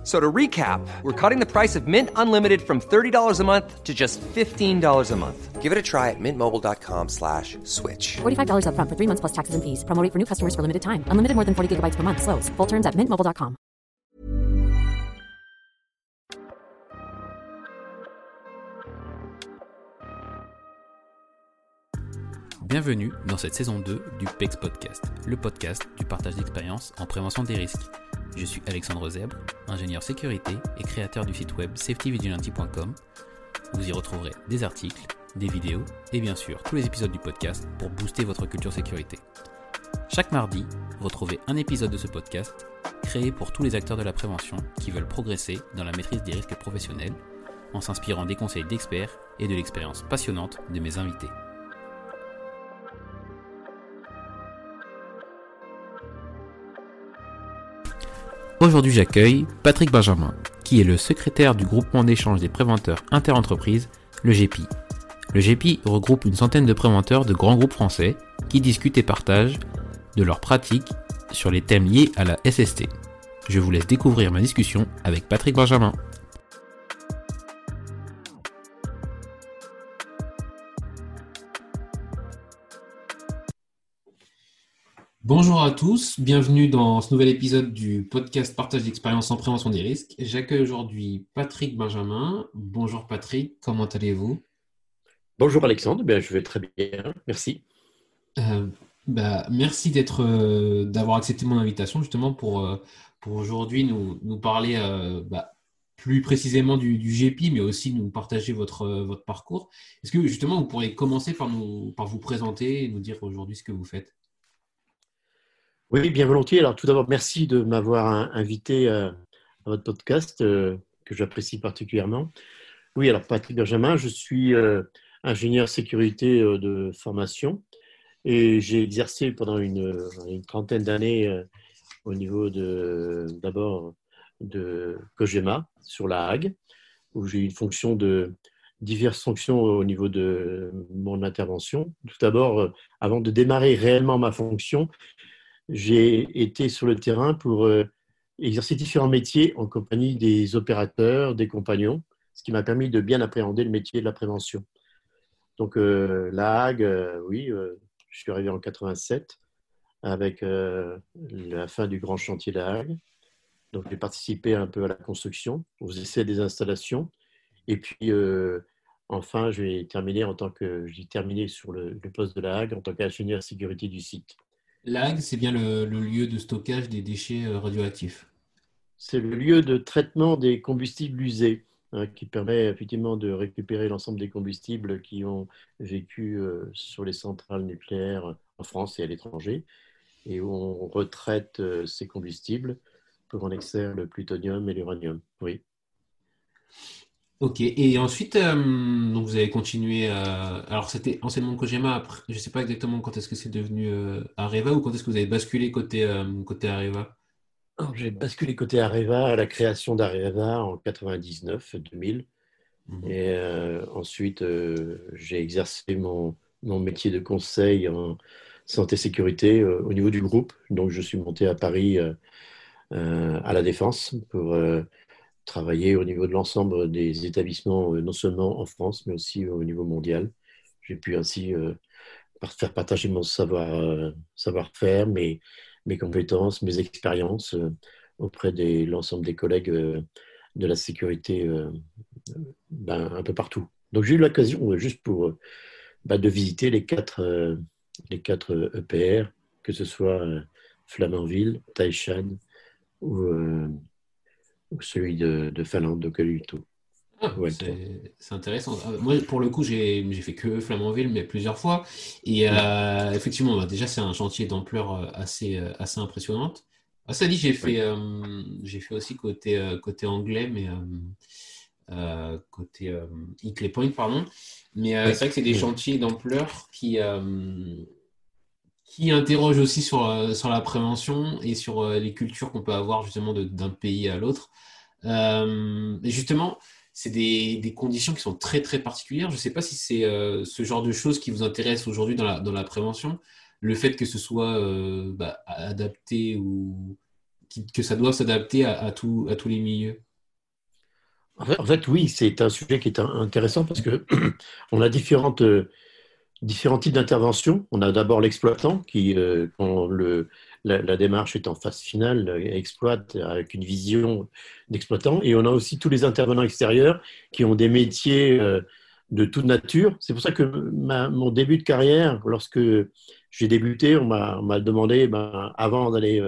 F- So to recap, we're cutting the price of Mint Unlimited from $30 a month to just $15 a month. Give it a try at mintmobile.com slash switch. $45 upfront for three months plus taxes and fees. Promo rate for new customers for limited time. Unlimited more than 40 gigabytes per month. Slows. Full terms at mintmobile.com. Bienvenue dans cette saison 2 du PEX Podcast, le podcast du partage d'expériences en prévention des risques. Je suis Alexandre Zèbre, ingénieur sécurité et créateur du site web safetyvigilante.com. Vous y retrouverez des articles, des vidéos et bien sûr tous les épisodes du podcast pour booster votre culture sécurité. Chaque mardi, retrouvez un épisode de ce podcast créé pour tous les acteurs de la prévention qui veulent progresser dans la maîtrise des risques professionnels en s'inspirant des conseils d'experts et de l'expérience passionnante de mes invités. Aujourd'hui, j'accueille Patrick Benjamin, qui est le secrétaire du groupement d'échange des préventeurs interentreprises, le GEPI. Le GEPI regroupe une centaine de préventeurs de grands groupes français qui discutent et partagent de leurs pratiques sur les thèmes liés à la SST. Je vous laisse découvrir ma discussion avec Patrick Benjamin. Bonjour à tous, bienvenue dans ce nouvel épisode du podcast Partage d'expérience en prévention des risques. J'accueille aujourd'hui Patrick Benjamin. Bonjour Patrick, comment allez-vous? Bonjour Alexandre, ben, je vais très bien, merci. Euh, bah, merci d'être, euh, d'avoir accepté mon invitation justement pour, euh, pour aujourd'hui nous, nous parler bah, plus précisément du, du GEPI, mais aussi nous partager votre, votre parcours. Est-ce que justement vous pourriez commencer par, nous, par vous présenter et nous dire aujourd'hui ce que vous faites? Oui, bien volontiers. Alors tout d'abord, merci de m'avoir in- invité euh, à votre podcast euh, que j'apprécie particulièrement. Oui, alors Patrick Benjamin, je suis euh, ingénieur sécurité de formation et j'ai exercé pendant une, trentaine d'années au niveau de d'abord de Cogema sur la Hague, où j'ai eu une fonction de diverses fonctions au niveau de mon intervention. Tout d'abord, avant de démarrer réellement ma fonction, j'ai été sur le terrain pour euh, exercer différents métiers en compagnie des opérateurs, des compagnons, ce qui m'a permis de bien appréhender le métier de la prévention. Donc, euh, la Hague, euh, oui, je suis arrivé en 87 avec la fin du grand chantier de la Hague. Donc, j'ai participé un peu à la construction, aux essais des installations. Et puis, enfin, j'ai terminé en tant que j'ai terminé sur le, le poste de la Hague en tant qu'ingénieur sécurité du site. L'AG, c'est bien le, lieu de stockage des déchets euh, radioactifs. C'est le lieu de traitement des combustibles usés hein, qui permet effectivement de récupérer l'ensemble des combustibles qui ont vécu euh, sur les centrales nucléaires en France et à l'étranger et où on retraite euh, ces combustibles pour en extraire le plutonium et l'uranium. Oui. Ok, et ensuite, euh, donc vous avez continué. euh, alors, c'était anciennement Kojima. Après, je ne sais pas exactement quand est-ce que c'est devenu euh, Areva ou quand est-ce que vous avez basculé côté, côté Areva? J'ai basculé côté Areva à la création d'Areva en 99-2000 Mhm. et ensuite j'ai exercé mon, mon métier de conseil en santé-sécurité au niveau du groupe. Donc je suis monté à Paris à la Défense pour travailler au niveau de l'ensemble des établissements, euh, non seulement en France, mais aussi au niveau mondial. J'ai pu ainsi euh, faire partager mon euh, savoir-faire, mes, mes compétences, mes expériences auprès de l'ensemble des collègues de la sécurité ben, un peu partout. Donc j'ai eu l'occasion, juste pour ben, de visiter les quatre, les quatre EPR, que ce soit Flamanville, Taishan ou, ou celui de, de Finlande, de Kalito. Ah, c'est intéressant. Ah, Moi, pour le coup, j'ai fait que Flamanville, mais plusieurs fois. Et euh, effectivement, bah, déjà, c'est un chantier d'ampleur euh, assez, euh, assez impressionnante. Ah, ça dit, j'ai fait, euh, j'ai fait aussi côté, côté anglais, mais euh, côté Hinkley Point, pardon. Mais c'est vrai que c'est des chantiers d'ampleur qui, qui interroge aussi sur, sur la prévention et sur les cultures qu'on peut avoir justement d'un pays à l'autre. et justement, c'est des, conditions qui sont très très particulières. Je ne sais pas si c'est ce genre de choses qui vous intéresse aujourd'hui dans la, dans la prévention, le fait que ce soit bah, adapté ou que ça doit s'adapter à, à tous les milieux. En fait, oui, c'est un sujet qui est intéressant parce que on a différentes, euh, différents types d'interventions. On a d'abord l'exploitant qui, euh, quand le, la, démarche est en phase finale, exploite avec une vision d'exploitant. Et on a aussi tous les intervenants extérieurs qui ont des métiers euh, de toute nature. C'est pour ça que mon début de carrière, lorsque j'ai débuté, on m'a demandé, ben, avant d'aller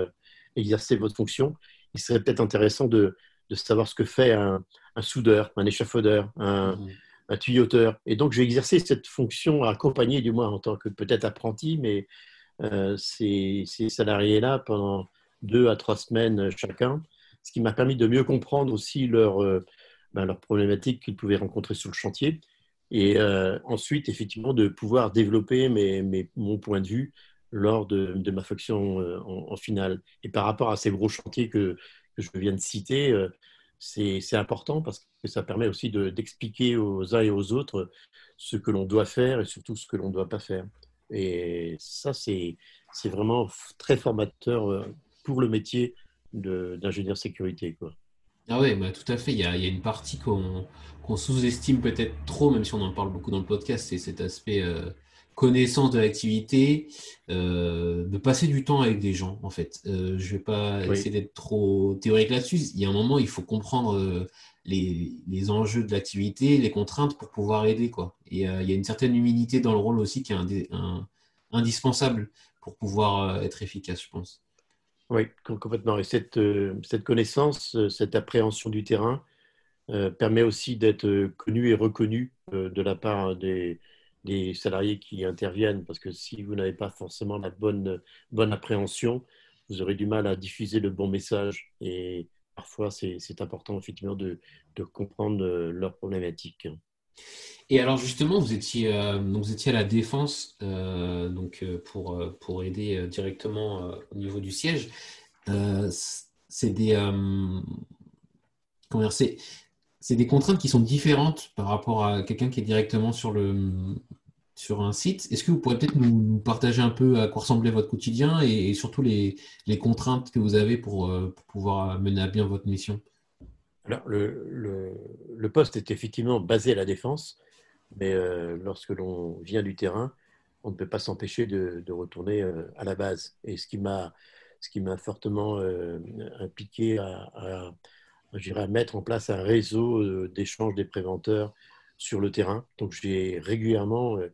exercer votre fonction, il serait peut-être intéressant de, de savoir ce que fait un, un soudeur, un échafaudeur, un, mmh. Tuyauteur. Et donc, j'ai exercé cette fonction accompagnée, du moins en tant que peut-être apprenti, mais euh, ces, salariés-là pendant deux à trois semaines chacun, ce qui m'a permis de mieux comprendre aussi leurs euh, ben, problématiques qu'ils pouvaient rencontrer sur le chantier. Et euh, ensuite, effectivement, de pouvoir développer mes, mon point de vue lors de, ma fonction en, finale. Et par rapport à ces gros chantiers que, que je viens de citer, c'est important parce que ça permet aussi d'expliquer aux uns et aux autres ce que l'on doit faire et surtout ce que l'on ne doit pas faire. Et ça, c'est vraiment très formateur euh, pour le métier d'ingénieur sécurité. Quoi. Ah oui, bah, tout à fait. Il y a, une partie qu'on sous-estime peut-être trop, même si on en parle beaucoup dans le podcast, c'est cet aspect euh, connaissance de l'activité, euh, de passer du temps avec des gens, en fait. Euh, je ne vais pas essayer d'être trop théorique là-dessus. Il y a un moment, il faut comprendre euh, les, les, enjeux de l'activité, les contraintes pour pouvoir aider. Quoi. Et il y a une certaine humilité dans le rôle aussi qui est un, indispensable pour pouvoir être efficace, je pense. Oui, complètement. Et cette, cette connaissance, cette appréhension du terrain permet aussi d'être connu et reconnu de la part des des salariés qui interviennent, parce que si vous n'avez pas forcément la bonne, bonne appréhension, vous aurez du mal à diffuser le bon message. Et parfois, c'est important effectivement de, de, comprendre euh, leurs problématiques. Et alors justement, vous étiez, euh, donc vous étiez à la défense euh, donc, pour, pour aider directement au niveau du siège. c'est des, comment dire, c'est des contraintes qui sont différentes par rapport à quelqu'un qui est directement sur, le, sur un site. Est-ce que vous pourriez peut-être nous, partager un peu à quoi ressemblait votre quotidien et, surtout les, contraintes que vous avez pour, euh, pouvoir mener à bien votre mission? Alors, le, le, poste est effectivement basé à la défense, mais euh, lorsque l'on vient du terrain, on ne peut pas s'empêcher de, de, retourner euh, à la base. Et ce qui m'a ce qui m'a fortement impliqué à je mettre en place un réseau euh, d'échange des préventeurs sur le terrain. Donc, j'ai régulièrement, euh,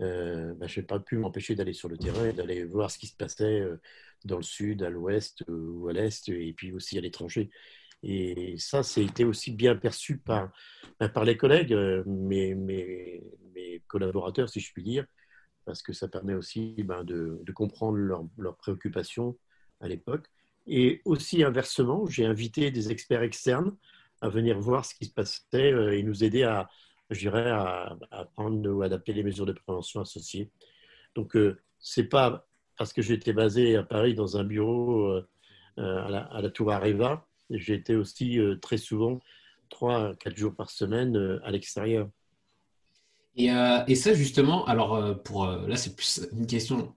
euh bah, je n'ai pas pu m'empêcher d'aller sur le terrain et d'aller voir ce qui se passait dans le sud, à l'ouest ou à l'est, et puis aussi à l'étranger. Et ça, c'était aussi bien perçu par, bah, par les collègues, mes, mes, collaborateurs, si je puis dire, parce que ça permet aussi de, de, comprendre leurs préoccupations à l'époque. Et aussi inversement, j'ai invité des experts externes à venir voir ce qui se passait euh, et nous aider à, je dirais, à, prendre ou adapter les mesures de prévention associées. Donc, euh, ce n'est pas parce que j'étais basé à Paris dans un bureau euh, à, la, à, Tour Areva, j'étais aussi très souvent, trois, quatre jours par semaine à l'extérieur. Et, et, ça, justement, alors, pour, là, c'est plus une question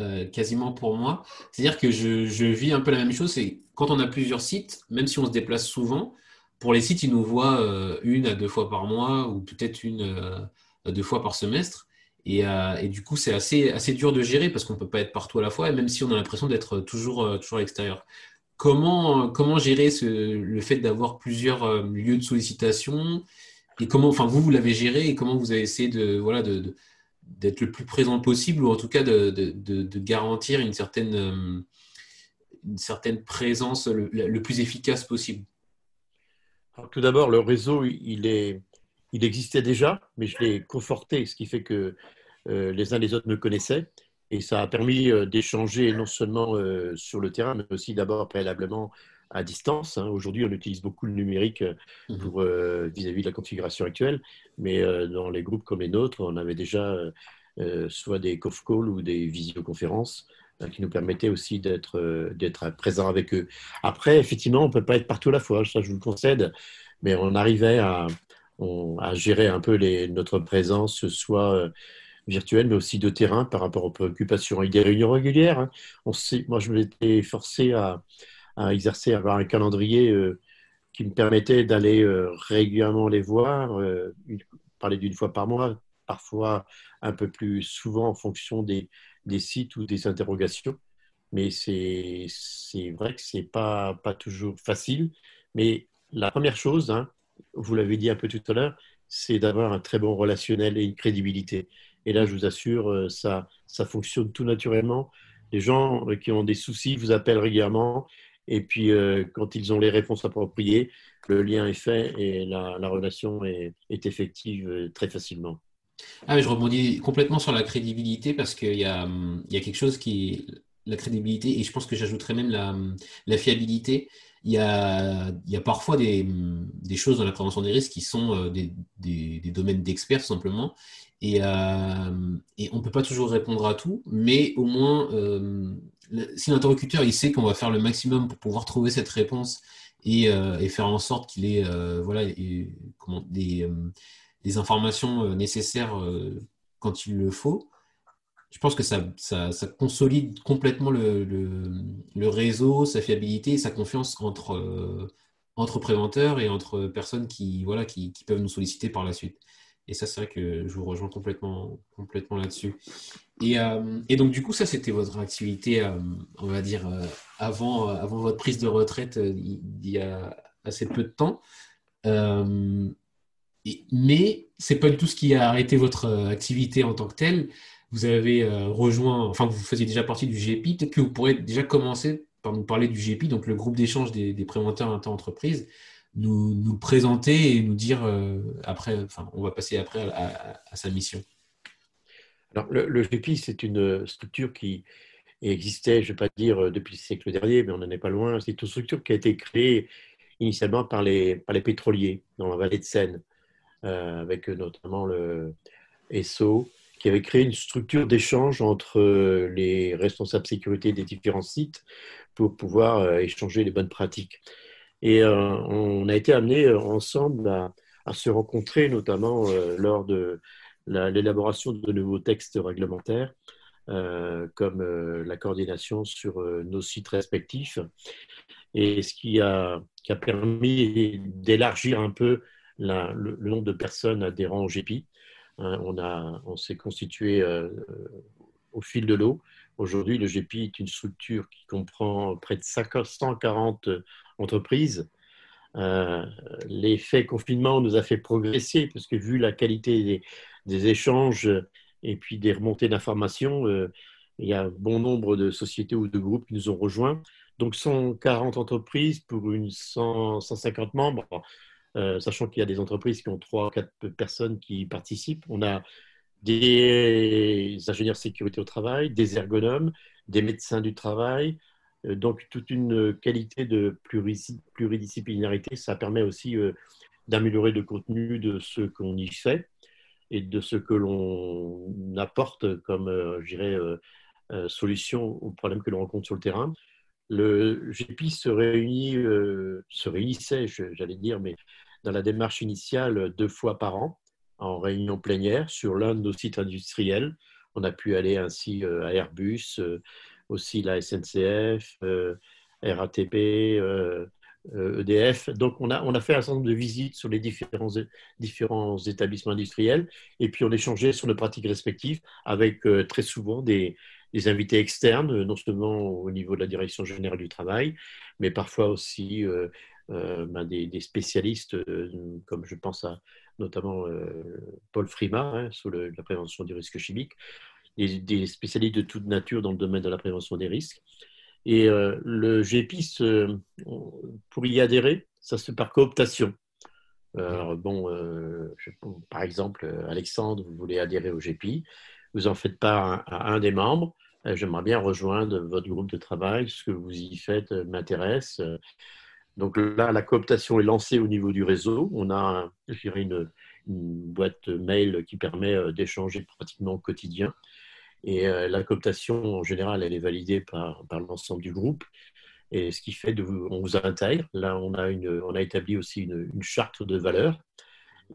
euh, quasiment pour moi. C'est-à-dire que je, vis un peu la même chose. C'est quand on a plusieurs sites, même si on se déplace souvent, pour les sites, ils nous voient euh, une à deux fois par mois ou peut-être une euh, à deux fois par semestre. Et, du coup, c'est assez, assez dur de gérer parce qu'on ne peut pas être partout à la fois, même si on a l'impression d'être toujours, toujours à l'extérieur. Comment, gérer le fait d'avoir plusieurs lieux de sollicitation? Et comment, enfin, vous, vous l'avez géré et comment vous avez essayé de, voilà, de d'être le plus présent possible ou en tout cas de, de, garantir une certaine, euh, une certaine présence le, plus efficace possible Tout d'abord, le réseau, il, est, il existait déjà, mais je l'ai conforté, ce qui fait que euh, les uns les autres me connaissaient. Et ça a permis euh, d'échanger non seulement sur le terrain, mais aussi d'abord préalablement à distance. Hein. Aujourd'hui, on utilise beaucoup le numérique mmh pour euh, vis-à-vis de la configuration actuelle, mais euh, dans les groupes comme les nôtres, on avait déjà euh, soit des conf calls ou des visioconférences qui nous permettaient aussi d'être d'être présents avec eux. Après, effectivement, on ne peut pas être partout à la fois, ça je vous le concède, mais on arrivait à, à gérer un peu les, notre présence, soit virtuelle, mais aussi de terrain par rapport aux préoccupations et des réunions régulières. Hein. On sait, moi, je m'étais forcé à, à, exercer, à avoir un calendrier euh, qui me permettait d'aller euh, régulièrement les voir, euh, parler d'une fois par mois, parfois un peu plus souvent en fonction des, des sites ou des interrogations. Mais c'est vrai que ce n'est pas, pas toujours facile. Mais la première chose, hein, vous l'avez dit un peu tout à l'heure, c'est d'avoir un très bon relationnel et une crédibilité. Et là, je vous assure, ça, ça fonctionne tout naturellement. Les gens qui ont des soucis vous appellent régulièrement. Et puis, euh, quand ils ont les réponses appropriées, le lien est fait et la, relation est, effective très facilement. Ah, je rebondis complètement sur la crédibilité parce qu'il y a, il y a quelque chose qui la crédibilité et je pense que j'ajouterais même la, la fiabilité il y a, parfois des, des, choses dans la prévention des risques qui sont des, des, domaines d'experts, simplement, et, euh, on ne peut pas toujours répondre à tout, mais au moins, euh, si l'interlocuteur il sait qu'on va faire le maximum pour pouvoir trouver cette réponse et, euh, faire en sorte qu'il ait voilà, et, comment, des, informations nécessaires quand il le faut, je pense que ça, ça, consolide complètement le, réseau, sa fiabilité et sa confiance entre, entre préventeurs et entre personnes qui, voilà, qui peuvent nous solliciter par la suite. Et ça, c'est vrai que je vous rejoins complètement, complètement là-dessus. Et, euh, donc, du coup, ça, c'était votre activité, euh, on va dire, euh, avant, avant votre prise de retraite il y a assez peu de temps. Et, mais c'est pas du tout ce qui a arrêté votre activité en tant que telle. Vous avez rejoint, enfin, vous faisiez déjà partie du GEPI. Peut-être que vous pourrez déjà commencer par nous parler du GEPI, donc le groupe d'échange des, des préventeurs inter-entreprises nous, présenter et nous dire euh, après, enfin, on va passer après à, sa mission. Alors, le, le GPI, c'est une structure qui existait, je ne vais pas dire euh, depuis le siècle dernier, mais on n'en est pas loin. C'est une structure qui a été créée initialement par les, par les pétroliers dans la vallée de Seine, euh, avec notamment le SO, qui avait créé une structure d'échange entre les responsables sécurité des différents sites pour pouvoir échanger les bonnes pratiques. Et euh, on a été amenés euh, ensemble à, se rencontrer, notamment euh, lors de l'élaboration de nouveaux textes réglementaires, comme la coordination sur nos sites respectifs. Et ce qui a, permis d'élargir un peu le, nombre de personnes adhérant au GPI. Hein, on, s'est constitué au fil de l'eau. Aujourd'hui, le GPI est une structure qui comprend près de 140 entreprise. Euh, l'effet confinement nous a fait progresser parce que vu la qualité des, échanges et puis des remontées d'informations, euh, il y a bon nombre de sociétés ou de groupes qui nous ont rejoints. Donc 140 entreprises pour une 150 membres, euh, sachant qu'il y a des entreprises qui ont 3 ou 4 personnes qui participent. On a des ingénieurs sécurité au travail, des ergonomes, des médecins du travail, euh, donc, toute une qualité de pluridisciplinarité, ça permet aussi euh, d'améliorer le contenu de ce qu'on y fait et de ce que l'on apporte comme, euh, je dirais, solution aux problèmes que l'on rencontre sur le terrain. Le GPI se, réunit, se réunissait, j'allais dire, mais dans la démarche initiale, deux fois par an, en réunion plénière sur l'un de nos sites industriels. On a pu aller ainsi à Airbus, aussi la SNCF, euh, RATP, EDF. Euh, e Donc, on a, on a fait un certain nombre de visites sur les différents, différents établissements industriels et puis on échangeait sur nos pratiques respectives avec euh, très souvent des, des, invités externes, non seulement au niveau de la direction générale du travail, mais parfois aussi ben, des, spécialistes, comme je pense à notamment Paul Frima, hein, sur la prévention du risque chimique, des, spécialistes de toute nature dans le domaine de la prévention des risques. Et euh, le GPIS, pour y adhérer, ça se fait par cooptation. Bon, euh, par exemple, Alexandre, vous voulez adhérer au GPI, vous en faites part à, un des membres. Euh, j'aimerais bien rejoindre votre groupe de travail. Ce que vous y faites m'intéresse. Donc là, la cooptation est lancée au niveau du réseau. On a, je une, boîte mail qui permet d'échanger pratiquement au quotidien. Et la cooptation, en général, elle est validée par, l'ensemble du groupe. Et ce qui fait qu'on vous intègre. Là, on a, établi aussi une, charte de valeurs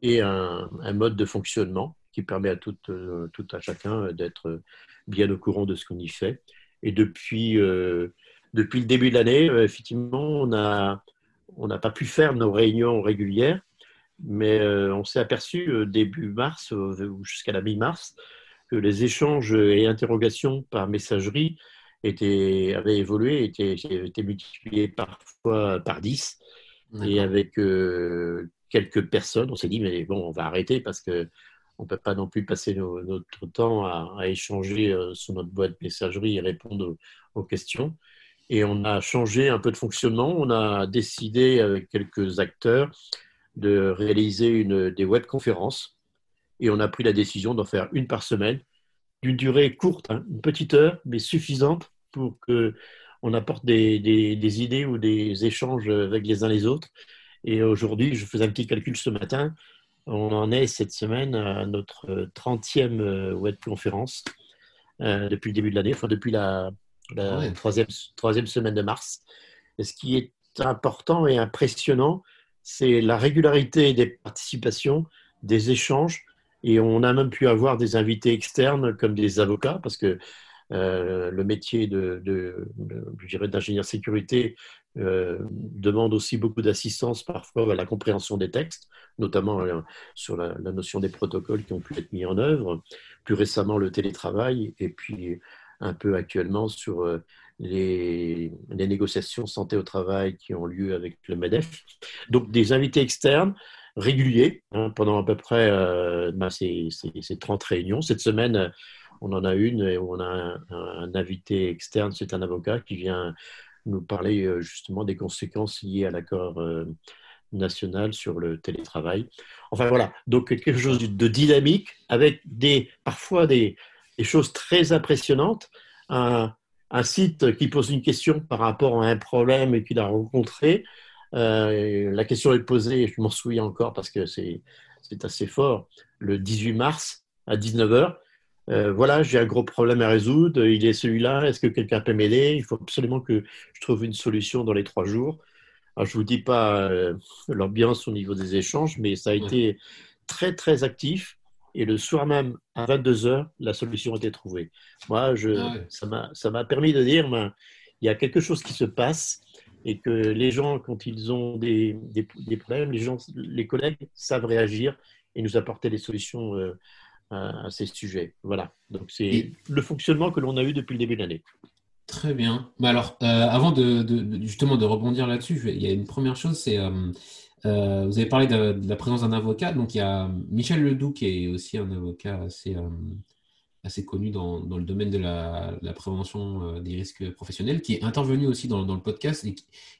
et un, mode de fonctionnement qui permet à tout, tout à chacun d'être bien au courant de ce qu'on y fait. Et depuis, euh, le début de l'année, euh, effectivement, on n'a pas pu faire nos réunions régulières, mais euh, on s'est aperçu début mars ou jusqu'à la mi-mars que les échanges et interrogations par messagerie étaient, avaient évolué, étaient, étaient multipliés parfois par 10. Et avec quelques personnes, on s'est dit, mais bon, on va arrêter parce que on ne peut pas non plus passer notre temps à, échanger euh, sur notre boîte messagerie et répondre aux, questions. Et on a changé un peu de fonctionnement. On a décidé avec quelques acteurs de réaliser une, des webconférences. Et on a pris la décision d'en faire une par semaine, d'une durée courte, hein, une petite heure, mais suffisante pour qu'on apporte des, des, idées ou des échanges avec les uns les autres. Et aujourd'hui, je faisais un petit calcul ce matin, on en est cette semaine à notre 30e euh, web conférence euh, depuis le début de l'année, enfin depuis la, troisième, troisième, semaine de mars. Et ce qui est important et impressionnant, c'est la régularité des participations, des échanges. Et on a même pu avoir des invités externes comme des avocats, parce que euh, le métier de, de, d'ingénieur sécurité euh, demande aussi beaucoup d'assistance parfois à la compréhension des textes, notamment euh, sur la, notion des protocoles qui ont pu être mis en œuvre, plus récemment le télétravail, et puis un peu actuellement sur les, négociations santé au travail qui ont lieu avec le MEDEF. Donc des invités externes réguliers hein, pendant à peu près ben, ces, ces, 30 réunions. Cette semaine, on en a une et on a un, un invité externe, c'est un avocat qui vient nous parler euh, justement des conséquences liées à l'accord euh, national sur le télétravail. Enfin voilà, donc quelque chose de dynamique avec des, parfois des, choses très impressionnantes. Un, site qui pose une question par rapport à un problème qu'il a rencontré. Euh, la question est posée, je m'en souviens encore parce que c'est assez fort, le 18 mars à 19h. Euh, voilà, j'ai un gros problème à résoudre, il est celui-là, est-ce que quelqu'un peut m'aider? Il faut absolument que je trouve une solution dans les trois jours. Alors, je ne vous dis pas euh, l'ambiance au niveau des échanges, mais ça a été très, très actif. Et le soir même, à 22 heures, la solution a été trouvée. Moi, je, ah ça m'a permis de dire, ben, il y a quelque chose qui se passe et que les gens, quand ils ont des, des, problèmes, les, gens, les collègues savent réagir et nous apporter des solutions euh, à, ces sujets. Voilà. Donc c'est le fonctionnement que l'on a eu depuis le début de l'année. Très bien. Bah alors, euh, avant de, justement de rebondir là-dessus, il y a une première chose, c'est euh, euh, vous avez parlé de, la présence d'un avocat. Donc il y a Michel Ledoux qui est aussi un avocat assez assez connu dans, dans, le domaine de la, prévention des risques professionnels, qui est intervenu aussi dans, dans le podcast et,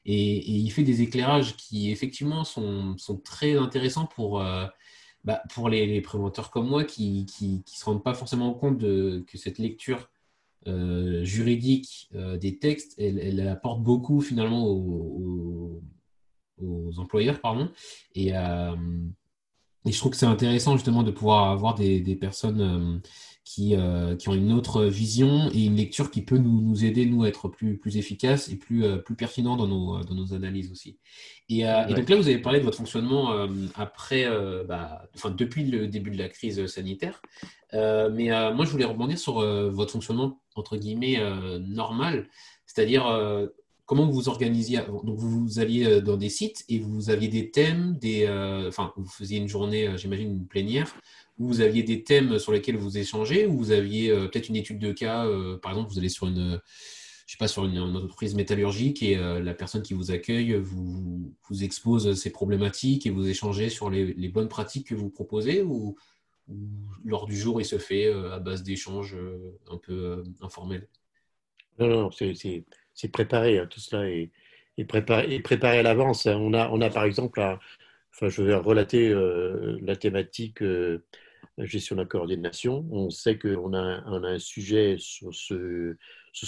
et, il fait des éclairages qui effectivement sont, sont très intéressants pour bah, pour les, préventeurs comme moi qui ne se rendent pas forcément compte de, que cette lecture euh, juridique euh, des textes, elle, apporte beaucoup finalement aux, aux, employeurs. Pardon, et, euh, et, je trouve que c'est intéressant justement de pouvoir avoir des personnes qui, euh, qui, ont une autre vision et une lecture qui peut nous, nous aider, nous, à être plus, plus efficaces et plus, euh, plus pertinents dans nos, dans nos analyses aussi. Et, euh, et, donc là, vous avez parlé de votre fonctionnement après, bah, enfin, depuis le début de la crise sanitaire. mais moi, je voulais rebondir sur votre fonctionnement, entre guillemets, normal, c'est-à-dire comment vous vous organisiez Donc, vous alliez dans des sites et vous aviez des thèmes, des, enfin, vous faisiez une journée, j'imagine, une plénière vous aviez des thèmes sur lesquels vous échangez, ou vous aviez euh, peut-être une étude de cas, euh, par exemple, vous allez sur une, je sais pas, sur une, entreprise métallurgique et euh, la personne qui vous accueille vous, expose ses problématiques et vous échangez sur les, bonnes pratiques que vous proposez, ou, lors du jour, il se fait à base d'échanges un peu informels? Non, non, c'est préparé, hein, tout cela est, préparé, préparé à l'avance. On a, on a par exemple, enfin, je vais relater la thématique gestion de la coordination. On sait qu'on a, on a un sujet sur ce,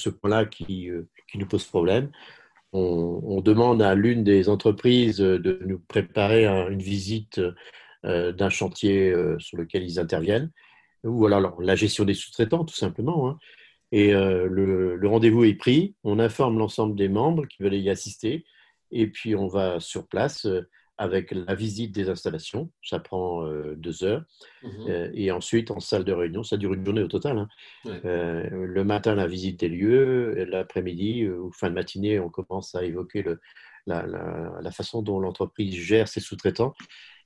point-là qui, euh, qui, nous pose problème. On, demande à l'une des entreprises de nous préparer une visite d'un chantier sur lequel ils interviennent, ou alors la gestion des sous-traitants, tout simplement. Hein. Et le rendez-vous est pris, on informe l'ensemble des membres qui veulent y assister, et puis on va sur place avec la visite des installations. Ça prend euh, deux heures. Mhm. Euh, et ensuite, en salle de réunion, ça dure une journée au total. Hein. Euh, le matin, la visite des lieux. L'après-midi ou fin de matinée, on commence à évoquer le, la, la, façon dont l'entreprise gère ses sous-traitants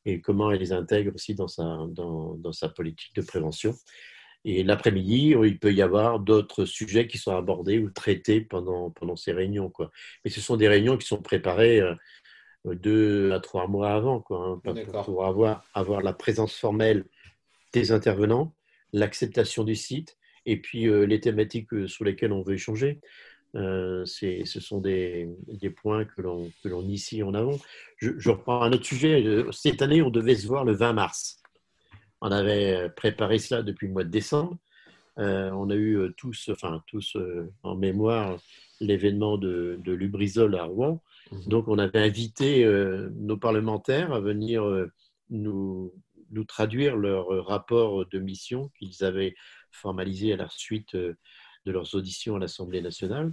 et comment elle les intègre aussi dans sa, dans, dans sa politique de prévention. Et l'après-midi, il peut y avoir d'autres sujets qui sont abordés ou traités pendant, pendant ces réunions. Quoi. Mais ce sont des réunions qui sont préparées deux à trois mois avant, quoi, hein, pour, avoir, avoir la présence formelle des intervenants, l'acceptation du site et puis euh, les thématiques euh, sur lesquelles on veut échanger. Euh, ce sont des, des points que l'on initie en avant. Je, je, reprends un autre sujet. Cette année, on devait se voir le 20 mars. On avait préparé cela depuis le mois de décembre. on a eu tous, enfin tous en mémoire l'événement de, de Lubrizol à Rouen. Mhm. Donc, on avait invité euh, nos parlementaires à venir euh, nous, nous, traduire leur rapport de mission qu'ils avaient formalisé à la suite euh, de leurs auditions à l'Assemblée nationale.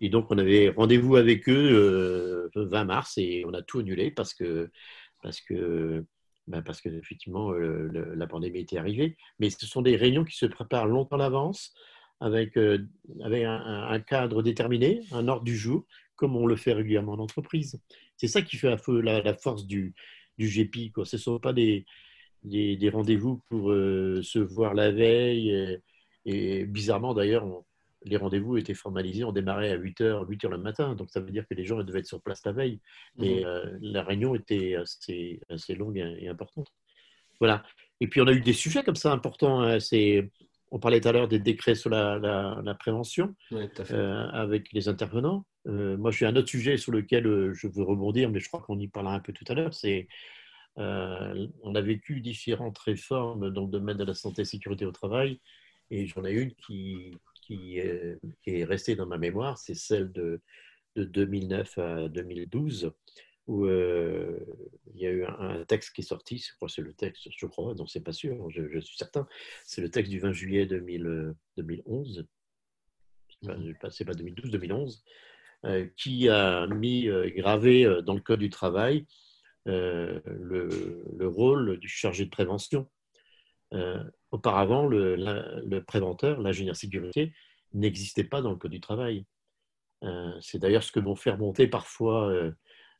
Et donc, on avait rendez-vous avec eux le 20 mars et on a tout annulé parce que, parce que, ben parce que effectivement, la pandémie était arrivée. Mais ce sont des réunions qui se préparent longtemps à l'avance avec, avec un, un, cadre déterminé, un ordre du jour, comme on le fait régulièrement en entreprise. C'est ça qui fait la, la, force du, du GPI. Quoi. Ce ne sont pas des, des, rendez-vous pour euh, se voir la veille. Et, bizarrement, d'ailleurs, les rendez-vous étaient formalisés. On démarrait à 8h, 8h le matin. Donc, ça veut dire que les gens devaient être sur place la veille. Mais mmh. euh, la réunion était assez, assez longue et, importante. Voilà. Et puis, on a eu des sujets comme ça importants. Hein. On parlait tout à l'heure des décrets sur la, prévention euh, avec les intervenants. Euh, moi, j'ai un autre sujet sur lequel euh, je veux rebondir, mais je crois qu'on y parlera un peu tout à l'heure. C'est on a vécu différentes réformes dans le domaine de la santé et sécurité au travail, et j'en ai une qui, qui, est, restée dans ma mémoire, c'est celle de, de 2009 à 2012 où euh, il y a eu un, texte qui est sorti, je crois que c'est le texte, je crois, non, c'est pas sûr, je, suis certain, c'est le texte du 20 juillet 2011, c'est pas, 2012, 2011, euh, qui a mis euh, gravé dans le Code du travail le, rôle du chargé de prévention. auparavant, le, le préventeur, l'ingénieur sécurité, n'existait pas dans le Code du travail. c'est d'ailleurs ce que m'ont fait remonter parfois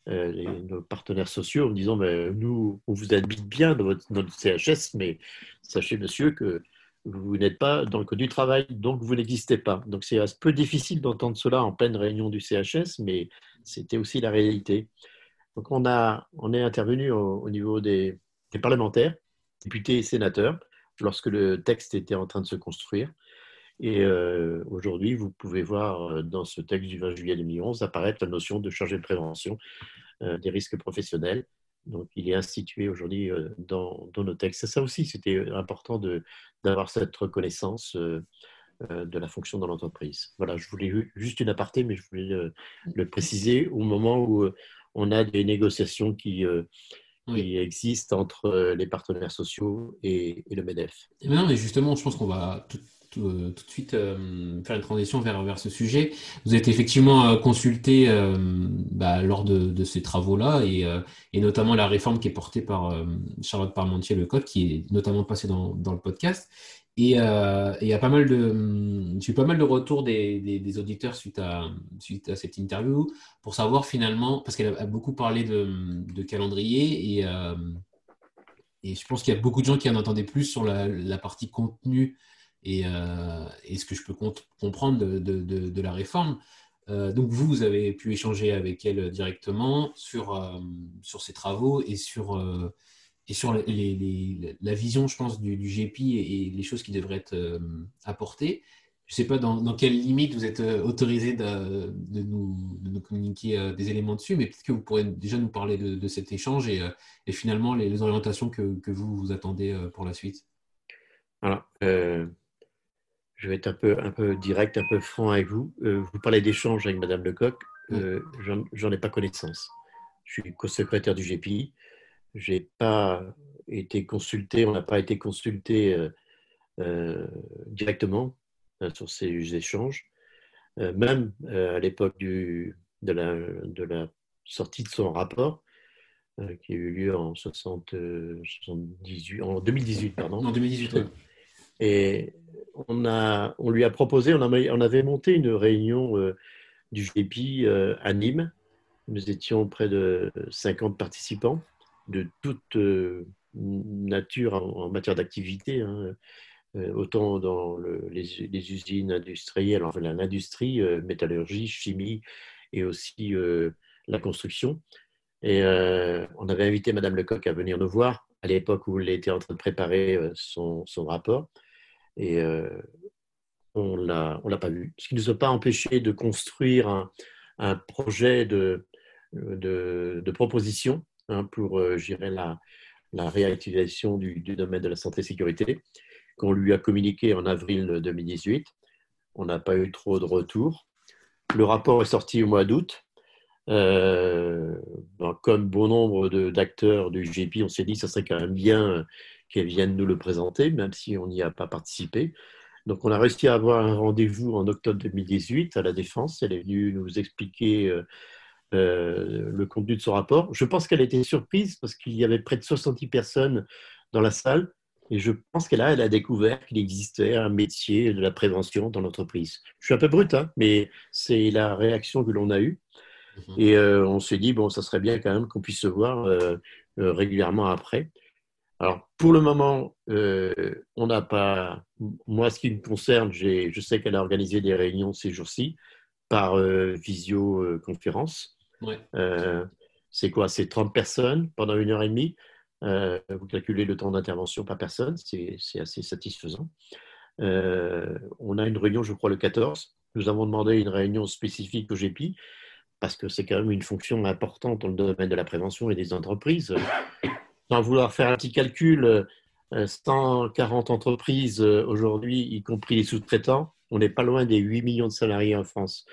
euh, nos partenaires sociaux en disant nous, on vous habite bien dans, votre, notre CHS, mais sachez, monsieur, que vous n'êtes pas dans le code du travail, donc vous n'existez pas. Donc c'est un peu difficile d'entendre cela en pleine réunion du CHS, mais c'était aussi la réalité. Donc on, a, on est intervenu au, niveau des, des, parlementaires, députés et sénateurs, lorsque le texte était en train de se construire. Et euh, aujourd'hui, vous pouvez voir euh, dans ce texte du 20 juillet 2011 apparaître la notion de chargé de prévention euh, des risques professionnels. Donc, il est institué aujourd'hui dans, dans, nos textes. Et ça aussi, c'était important d'avoir cette reconnaissance de la fonction dans l'entreprise. Voilà, je voulais juste une aparté, mais je voulais le, préciser au moment où on a des négociations qui, qui existent entre les partenaires sociaux et, le MEDEF. non, mais justement, je pense qu'on va tout, euh, tout, de suite euh, faire une transition vers, vers ce sujet. Vous êtes effectivement euh, consulté bah, lors de, ces travaux-là et, et, notamment la réforme qui est portée par Charlotte Parmentier-Lecoq, qui est notamment passée dans, dans le podcast. Et il y a pas mal de, j'ai eu pas mal de retours des, des, auditeurs suite à, suite à cette interview pour savoir finalement, parce qu'elle a beaucoup parlé de, calendrier et, et je pense qu'il y a beaucoup de gens qui en entendaient plus sur la partie contenu euh, et, ce que je peux comprendre de, la réforme. Euh, donc vous, vous avez pu échanger avec elle directement sur, euh, sur ses travaux et sur, la vision, je pense, du, GPI et, les choses qui devraient être apportées. Je ne sais pas dans, quelle limite vous êtes autorisé de, nous, communiquer des éléments dessus, mais peut-être que vous pourrez déjà nous parler de, cet échange et, finalement les, orientations que, vous vous attendez pour la suite. Alors, je vais être un peu, un peu direct, un peu franc avec vous. Euh, vous parlez d'échanges avec Madame Lecoq. Euh, J'en ai pas connaissance. Je suis co-secrétaire du GPI. Je n'ai pas été consulté, on n'a pas été consulté directement sur ces échanges. même à l'époque de la, de la sortie de son rapport, qui a eu lieu en, 78, en 2018. Pardon. En 2018, Et on, lui a proposé, on, avait monté une réunion du GPI à Nîmes. Nous étions près de 50 participants de toute euh, nature en, matière d'activité, hein. euh, autant dans les, usines industrielles, enfin l'industrie, euh, métallurgie, chimie et aussi la construction. Et on avait invité Madame Lecoq à venir nous voir à l'époque où elle était en train de préparer son, rapport. Et on ne l'a pas vu. Ce qui ne nous a pas empêché de construire un, projet de, proposition Hein, pour euh, la, la réactivation du, domaine de la santé-sécurité, qu'on lui a communiqué en avril 2018. On n'a pas eu trop de retours. Le rapport est sorti au mois d'août. Euh, ben, comme bon nombre d'acteurs du GP, on s'est dit que ce serait quand même bien euh, qu'elle vienne nous le présenter, même si on n'y a pas participé. Donc, on a réussi à avoir un rendez-vous en octobre 2018 à la Défense. Elle est venue nous expliquer euh, le contenu de son rapport. Je pense qu'elle a été surprise parce qu'il y avait près de 70 personnes dans la salle et je pense qu'elle a, elle a découvert qu'il existait un métier de la prévention dans l'entreprise. Je suis un peu brut, hein, mais c'est la réaction que l'on a eue. Mhm. Et euh, on s'est dit, bon, ça serait bien quand même qu'on puisse se voir euh, régulièrement après. Alors, pour le moment, on n'a pas. Moi, ce qui me concerne, je sais qu'elle a organisé des réunions ces jours-ci par visioconférence. Euh, c'est quoi? C'est 30 personnes pendant une heure et demie. Euh, vous calculez le temps d'intervention par personne, c'est assez satisfaisant. Euh, on a une réunion, je crois, le 14. Nous avons demandé une réunion spécifique au GPI parce que c'est quand même une fonction importante dans le domaine de la prévention et des entreprises. Sans vouloir faire un petit calcul, 140 entreprises aujourd'hui, y compris les sous-traitants, on n'est pas loin des 8 millions de salariés en France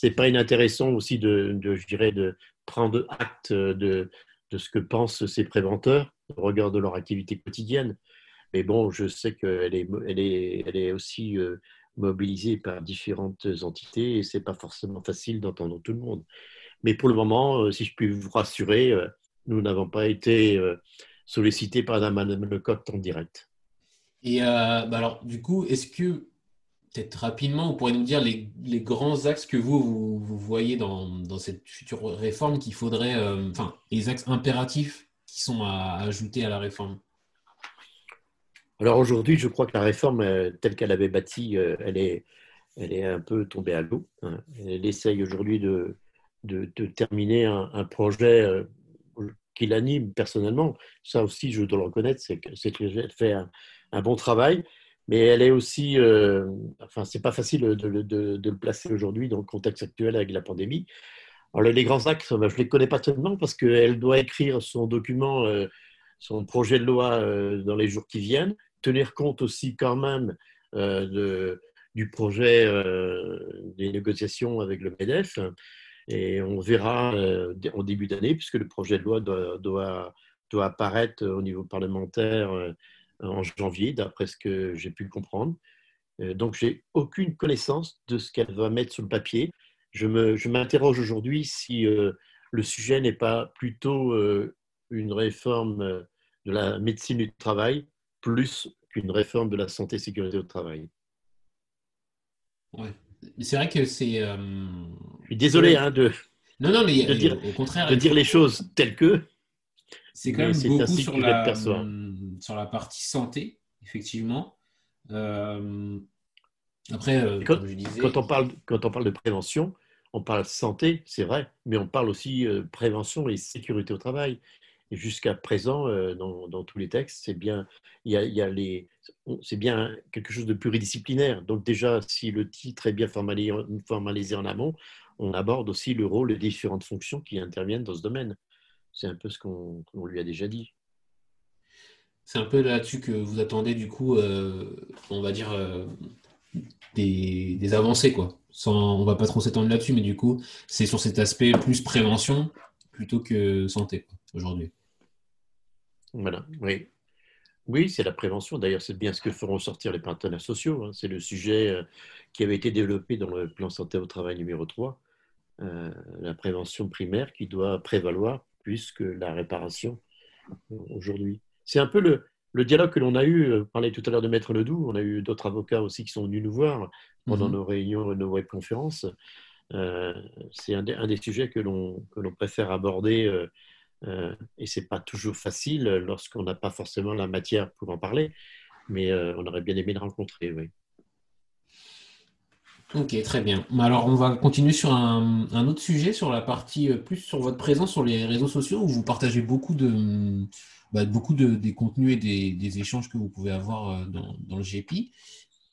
c'est pas inintéressant aussi de, je dirais, de prendre acte de, ce que pensent ces préventeurs au regard de leur activité quotidienne. Mais bon, je sais qu'elle est, elle est, elle est aussi euh, mobilisée par différentes entités et c'est pas forcément facile d'entendre tout le monde. Mais pour le moment, euh, si je puis vous rassurer, euh, nous n'avons pas été sollicités par Madame Lecoq en direct. Et bah alors, du coup, est-ce que peut-être rapidement, vous pourrez nous dire les, grands axes que vous, vous, voyez dans, cette future réforme qu'il faudrait, euh, enfin, les axes impératifs qui sont à, ajouter à la réforme? Alors aujourd'hui, je crois que la réforme euh, telle qu'elle avait bâtie, euh, elle, est, elle est un peu tombée à l'eau. Hein. Elle essaye aujourd'hui de, de, terminer un, projet qui l'anime personnellement. Ça aussi, je dois le reconnaître, c'est qu'elle fait un bon travail mais elle est aussi, euh, enfin, c'est pas facile de, le placer aujourd'hui dans le contexte actuel avec la pandémie. Alors, les grands axes, ben, je les connais pas tellement parce qu'elle doit écrire son document, euh, son projet de loi euh, dans les jours qui viennent, tenir compte aussi quand même de, du projet des négociations avec le MEDEF. Et on verra en début d'année, puisque le projet de loi doit, doit, doit apparaître au niveau parlementaire en janvier, d'après ce que j'ai pu comprendre. Euh, donc, j'ai aucune connaissance de ce qu'elle va mettre sur le papier. Je m'interroge je aujourd'hui si euh, le sujet n'est pas plutôt euh, une réforme de la médecine du travail plus qu'une réforme de la santé et sécurité au travail. Ouais. C'est vrai que c'est. Je suis désolé hein, de, non, non, mais, dire, au contraire, de dire les choses telles que. C'est quand même beaucoup sur la, sur la partie santé, effectivement. Euh, après, euh, quand, comme je disais... quand, on parle, quand on parle de prévention, on parle santé, c'est vrai, mais on parle aussi euh, prévention et sécurité au travail. Jusqu'à présent, dans, dans, tous les textes, c'est bien, y a, bien quelque chose de pluridisciplinaire. Donc déjà, si le titre est bien formalisé, formalisé en amont, on aborde aussi le rôle des différentes fonctions qui interviennent dans ce domaine. C'est un peu ce qu'on lui a déjà dit. C'est un peu là-dessus que vous attendez, du coup, euh, on va dire, euh, des, avancées, quoi. Sans, on va pas trop s'étendre là-dessus, mais du coup, c'est sur cet aspect plus prévention plutôt que santé, aujourd'hui. Voilà, oui. Oui, c'est la prévention. D'ailleurs, c'est bien ce que feront sortir les partenaires sociaux. Hein. C'est le sujet euh, qui avait été développé dans le plan santé au travail numéro 3, euh, la prévention primaire qui doit prévaloir plus que la réparation euh, aujourd'hui. C'est un peu le, le dialogue que l'on a eu, on parlait tout à l'heure de Maître Ledoux, on a eu d'autres avocats aussi qui sont venus nous voir pendant Mhm. nos réunions et nos webconférences. Euh, c'est un, des- un des sujets que l'on que l'on préfère aborder euh, euh, et c'est pas toujours facile lorsqu'on n'a pas forcément la matière pour en parler, mais euh, on aurait bien aimé le rencontrer. Ok, très bien. Mais Alors, on va continuer sur un, autre sujet, sur la partie euh, plus sur votre présence sur les réseaux sociaux, où vous partagez beaucoup de, bah, beaucoup de, des contenus et des, échanges que vous pouvez avoir euh, dans, le GPI.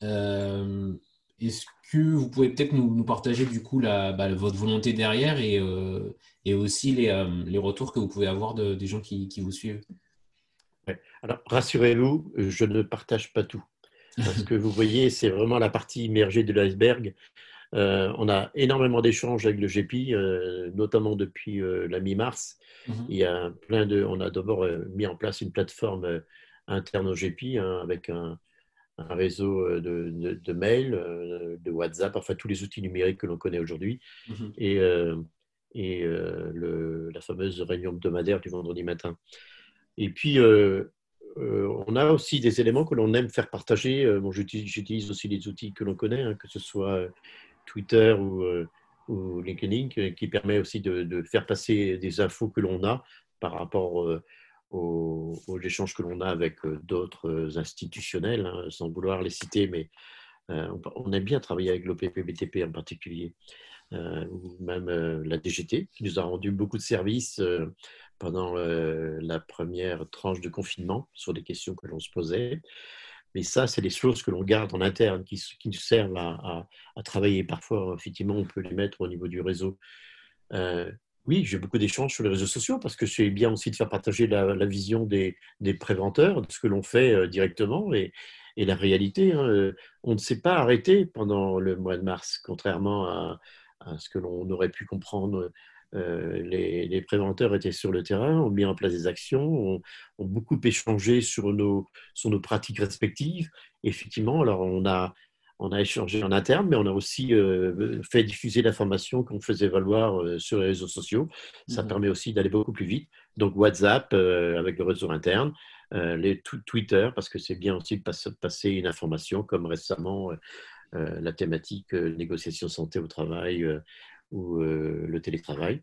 Euh, est-ce que vous pouvez peut-être nous, nous partager du coup la, bah, votre volonté derrière et, euh, et aussi les, euh, les retours que vous pouvez avoir de- des gens qui, qui vous suivent? Ouais. Alors, rassurez-vous, je ne partage pas tout. Parce que vous voyez, c'est vraiment la partie immergée de l'iceberg. Euh, on a énormément d'échanges avec le GPI, euh, notamment depuis euh, la mi-mars. Mhm. Il y a plein de, on a d'abord mis en place une plateforme interne au GPI hein, avec un, un réseau euh, de, de, de mails, euh, de WhatsApp, enfin tous les outils numériques que l'on connaît aujourd'hui, Mhm. et, euh, et euh, le, la fameuse réunion hebdomadaire du vendredi matin. Et puis, euh, on a aussi des éléments que l'on aime faire partager. Bon, j'utilise, aussi les outils que l'on connaît, hein, que ce soit Twitter ou, ou LinkedIn, qui permet aussi de, de faire passer des infos que l'on a par rapport aux, échanges que l'on a avec euh, d'autres institutionnels, hein, sans vouloir les citer, mais euh, on, aime bien travailler avec l'OPP-BTP en particulier, euh, ou même euh, la DGT, qui nous a rendu beaucoup de services euh, pendant euh, la première tranche de confinement sur des questions que l'on se posait. Mais ça, c'est des choses que l'on garde en interne, qui, nous servent à, travailler. Parfois, effectivement, on peut les mettre au niveau du réseau. Euh, oui, j'ai beaucoup d'échanges sur les réseaux sociaux parce que c'est bien aussi de faire partager la, vision des, préventeurs, de ce que l'on fait euh, directement et, la réalité. Hein, on ne s'est pas arrêté pendant le mois de mars, contrairement à, ce que l'on aurait pu comprendre. Euh, les, préventeurs étaient sur le terrain, ont mis en place des actions, ont, beaucoup échangé sur nos pratiques respectives. Effectivement, alors on a, on a échangé en interne, mais on a aussi euh, fait diffuser l'information qu'on faisait valoir euh, sur les réseaux sociaux. Ça mmh. permet aussi d'aller beaucoup plus vite. Donc WhatsApp euh, avec le réseau interne, les Twitter, parce que c'est bien aussi de passer, passer, une information, comme récemment la thématique négociation santé au travail ou le télétravail.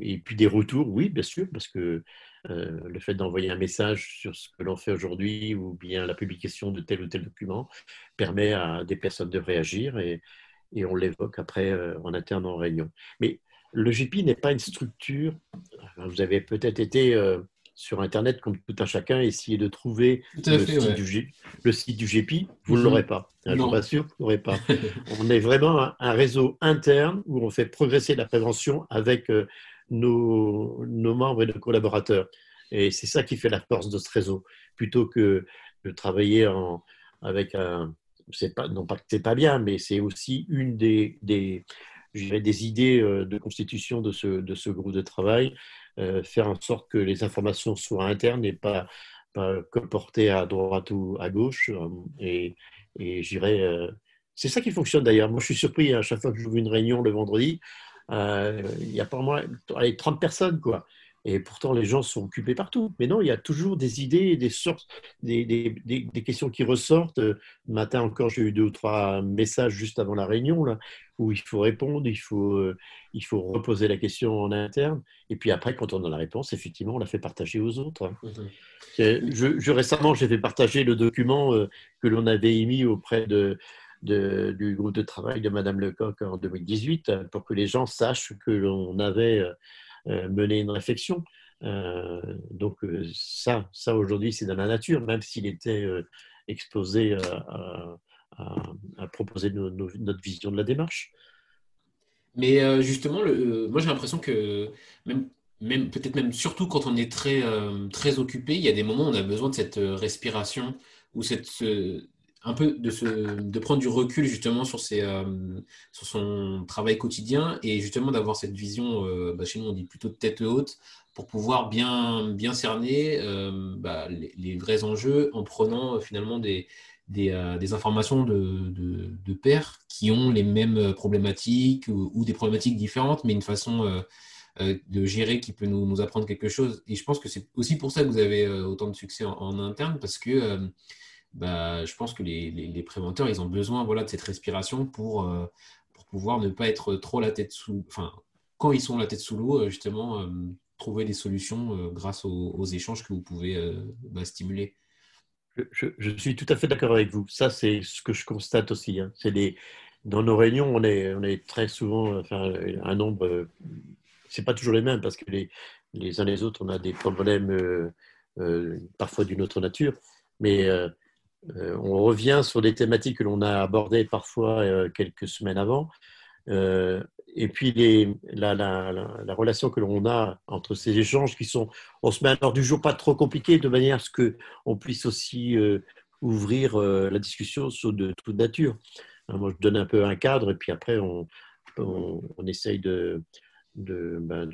Et puis des retours, oui, bien sûr, parce que euh, le fait d'envoyer un message sur ce que l'on fait aujourd'hui ou bien la publication de tel ou tel document permet à des personnes de réagir et, et on l'évoque après euh, en interne en réunion. Mais le GPI n'est pas une structure, vous avez peut-être été sur Internet, comme tout un chacun, essayer de trouver le, fait, site ouais. du, le, site du GPI, vous ne -hmm. l'aurez pas. Je vous rassure, vous ne l'aurez pas. on est vraiment un, réseau interne où on fait progresser la prévention avec euh, nos, membres et nos collaborateurs. Et c'est ça qui fait la force de ce réseau, plutôt que de travailler en, avec un... Pas, non pas que c'est pas bien, mais c'est aussi une des, des, des idées euh, de constitution de ce, de ce groupe de travail, euh, faire en sorte que les informations soient internes et pas, pas à droite ou à gauche. euh, Et, et j'irais. Euh, c'est ça qui fonctionne d'ailleurs. Moi, je suis surpris à chaque fois que j'ouvre une réunion le vendredi, il y a pas moins allez, 30 personnes, quoi. Et pourtant, les gens sont occupés partout. Mais non, il y a toujours des idées, des sortes, des, des, des, des questions qui ressortent. Le matin encore, j'ai eu deux ou trois messages juste avant la réunion, là, où il faut répondre, il faut, euh, il faut reposer la question en interne. Et puis après, quand on a la réponse, effectivement, on la fait partager aux autres. Mmh. Je, je, récemment, j'ai fait partager le document euh, que l'on avait émis auprès de, du groupe de travail de Madame Lecoq en 2018 pour que les gens sachent que l'on avait euh, mené une réflexion. Euh, donc euh, ça, ça aujourd'hui, c'est dans la nature, même s'il était euh, exposé à, proposer notre vision de la démarche. Mais euh, justement, moi j'ai l'impression que même, même peut-être même surtout quand on est très, euh, très occupé, il y a des moments où on a besoin de cette respiration ou cette, ce, un peu de, se, de prendre du recul justement sur, ses, sur son travail quotidien et justement d'avoir cette vision, bah, chez nous on dit plutôt de tête haute, pour pouvoir bien, bien cerner bah, les, vrais enjeux en prenant finalement des, des, informations de, de, pairs qui ont les mêmes problématiques ou, des problématiques différentes, mais une façon euh, de gérer qui peut nous, apprendre quelque chose. Et je pense que c'est aussi pour ça que vous avez euh, autant de succès en, interne, parce que euh, bah, je pense que les, préventeurs, ils ont besoin voilà, de cette respiration pour, pour pouvoir ne pas être trop la tête sous... Enfin, quand ils sont la tête sous l'eau, justement, trouver des solutions grâce aux, échanges que vous pouvez bah, stimuler. Je, suis tout à fait d'accord avec vous. Ça, c'est ce que je constate aussi. Hein. C'est des, dans nos réunions, on est, on est très souvent un nombre c'est pas toujours les mêmes parce que les, les uns les autres, on a des problèmes euh, euh, parfois d'une autre nature, mais euh, on revient sur des thématiques que l'on a abordées parfois quelques semaines avant. et puis la, la, la, relation que l'on a entre ces échanges qui sont, on se met à du jour pas trop compliqué de manière à ce qu'on puisse aussi ouvrir la discussion sur de toute nature. moi, je donne un peu un cadre et puis après, on, essaye de, ben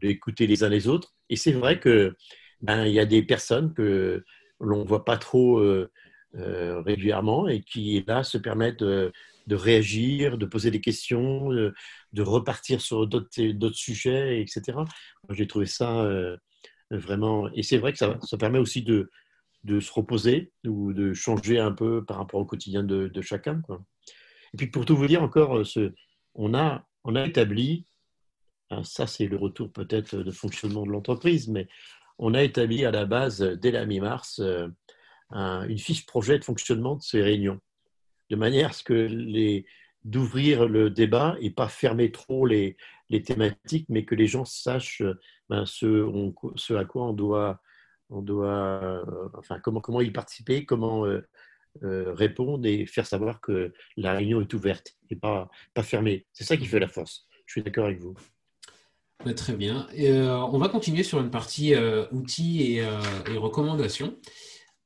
d'écouter de, les uns les autres. Et c'est vrai que ben, il y a des personnes que l'on ne voit pas trop euh, euh, régulièrement et qui là se permettent de, réagir, de poser des questions, de, repartir sur d'autres sujets, etc. J'ai trouvé ça euh, vraiment. Et c'est vrai que ça, ça permet aussi de, de, se reposer ou de changer un peu par rapport au quotidien de, chacun. Et puis pour tout vous dire encore, on, a, on a établi Hein, ça, c'est le retour peut-être de fonctionnement de l'entreprise, mais on a établi à la base, dès la mi-mars, euh, une fiche projet de fonctionnement de ces réunions, de manière à ce que les d'ouvrir le débat et pas fermer trop les, les, thématiques, mais que les gens sachent ben, ce, à quoi on doit, on doit euh, enfin, comment, comment y participer, comment euh, répondre et faire savoir que la réunion est ouverte et pas, pas fermée. C'est ça qui fait la force. Je suis d'accord avec vous. Bah, très bien. Euh, on va continuer sur une partie euh, outils et, euh, recommandations.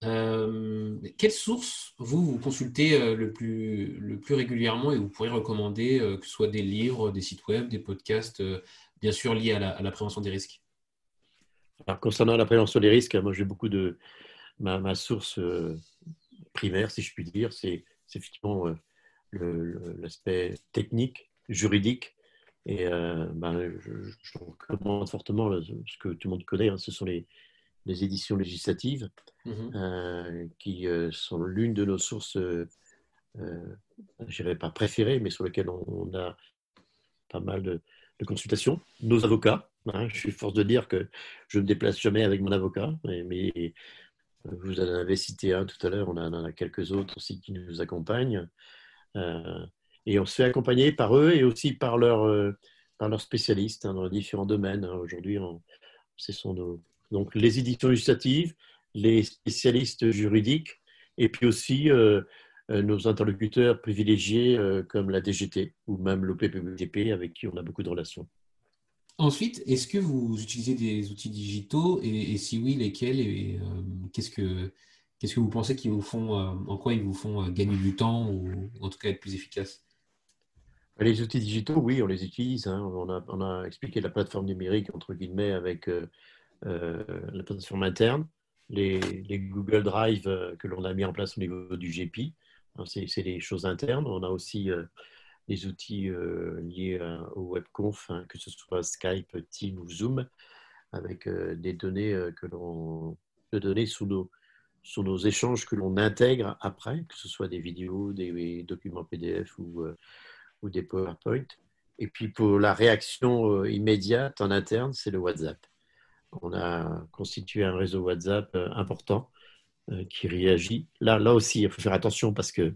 Quelles sources vous, vous consultez le, plus, le plus régulièrement et vous pourriez recommander, que ce soit des livres, des sites web, des podcasts, bien sûr liés à la, prévention des risques? Alors, Concernant la prévention des risques, moi j'ai beaucoup de. Ma, source primaire, si je puis dire, c'est effectivement l'aspect technique, juridique et euh, ben, je, recommande fortement ce que tout le monde connaît, hein, ce sont les, les, éditions législatives, mmh euh, qui euh, sont l'une de nos sources, je ne dirais pas préférées, mais sur lesquelles on, a pas mal de, consultations. Nos avocats, hein, je suis force de dire que je ne me déplace jamais avec mon avocat, mais, mais vous en avez cité un tout à l'heure, on, en a quelques autres aussi qui nous accompagnent. Et on se fait accompagner par eux et aussi par, leur, euh, par leurs spécialistes hein, dans les différents domaines. Aujourd'hui, ce sont nos, donc les éditions législatives, les spécialistes juridiques et puis aussi euh, euh, nos interlocuteurs privilégiés comme la DGT ou même l'OPPBTP avec qui on a beaucoup de relations. Ensuite, est-ce que vous utilisez des outils digitaux et, si oui, lesquels et, qu'est-ce que qu'est-ce que vous pensez qu'ils vous font, en quoi ils vous font gagner du temps ou en tout cas être plus efficaces? Les outils digitaux, oui, on les utilise. Hein. On, a, expliqué la plateforme numérique, entre guillemets, avec euh, euh, la plateforme interne, les, Google Drive euh, que l'on a mis en place au niveau du GPI. C'est des choses internes. On a aussi les outils liés au WebConf, hein, que ce soit Skype, Teams ou Zoom, avec des données que l'on données sous nos, sous nos échanges que l'on intègre après, que ce soit des vidéos, des documents PDF ou ou des PowerPoint. Et puis pour la réaction euh, immédiate en interne, c'est le WhatsApp. On a constitué un réseau WhatsApp euh, important euh, qui réagit. Là, là aussi, il faut faire attention parce que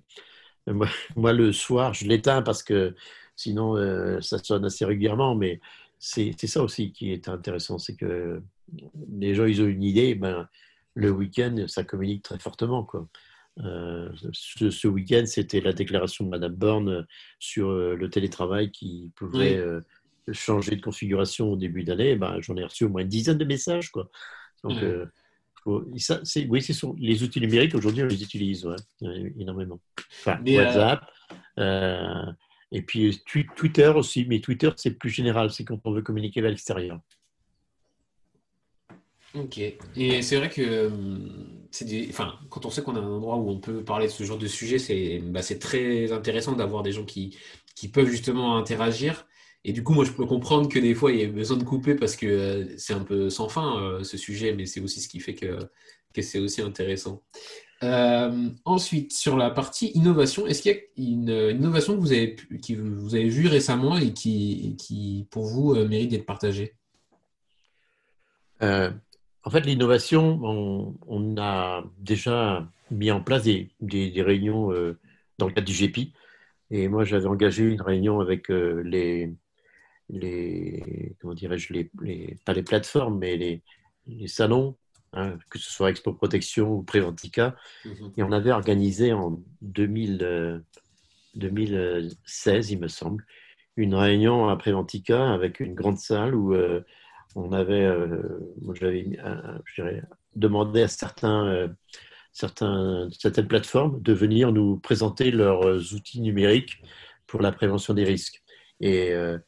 moi, le soir, je l'éteins parce que sinon, ça sonne assez régulièrement. Mais c'est ça aussi qui est intéressant, c'est que les gens, ils ont une idée, ben, le week-end, ça communique très fortement. Quoi. Euh, ce, week-end, c'était la déclaration de Madame Borne sur euh, le télétravail qui pouvait euh, changer de configuration au début d'année. Ben, J'en ai reçu au moins une dizaine de messages. Quoi. Donc, faut, ça, oui, c'est les outils numériques aujourd'hui, on les utilise ouais, énormément. Enfin, Mais, euh, WhatsApp. euh, et puis Twi- Twitter aussi, mais Twitter, c'est plus général, c'est quand on veut communiquer vers l'extérieur. Ok. Et c'est vrai que hum, c'est des... enfin, quand on sait qu'on a un endroit où on peut parler de ce genre de sujet, c'est bah, c'est très intéressant d'avoir des gens qui, qui peuvent justement interagir. Et du coup, moi, je peux comprendre que des fois, il y a besoin de couper parce que euh, c'est un peu sans fin, euh, ce sujet, mais c'est aussi ce qui fait que, que c'est aussi intéressant. Euh, ensuite, sur la partie innovation, est-ce qu'il y a une, innovation que vous avez, vous avez vue récemment et qui, qui pour vous, mérite d'être partagée? En fait, l'innovation, on, a déjà mis en place des, des- des réunions dans le cadre du GEPI. Et moi, j'avais engagé une réunion avec les, les, comment dirais-je, les, les- pas les plateformes, mais les, les salons, hein, que ce soit Expo Protection ou Préventica. Mhm. Et on avait organisé en 2000, euh, 2016, il me semble, une réunion à Préventica avec une grande salle où euh, on avait, euh, j'avais dirais, demandé à certains, euh, certains, certaines plateformes de venir nous présenter leurs euh, outils numériques pour la prévention des risques. Et euh,